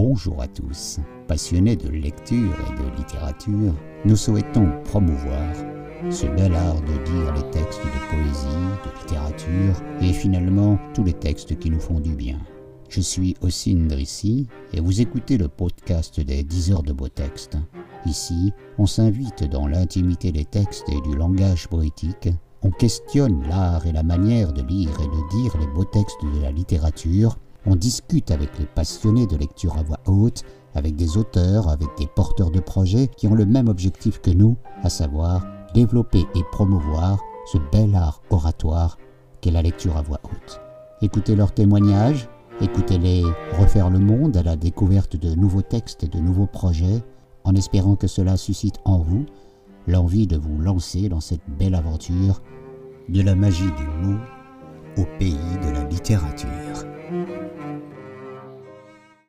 Bonjour à tous. Passionnés de lecture et de littérature, nous souhaitons promouvoir ce bel art de lire les textes de poésie, de littérature et finalement tous les textes qui nous font du bien. Je suis Ossine Drissi et vous écoutez le podcast des 10 heures de beaux textes. Ici, on s'invite dans l'intimité des textes et du langage poétique. On questionne l'art et la manière de lire et de dire les beaux textes de la littérature on discute avec les passionnés de lecture à voix haute, avec des auteurs, avec des porteurs de projets qui ont le même objectif que nous, à savoir développer et promouvoir ce bel art oratoire qu'est la lecture à voix haute. Écoutez leurs témoignages, écoutez-les refaire le monde à la découverte de nouveaux textes et de nouveaux projets, en espérant que cela suscite en vous l'envie de vous lancer dans cette belle aventure de la magie du mot au pays de la littérature.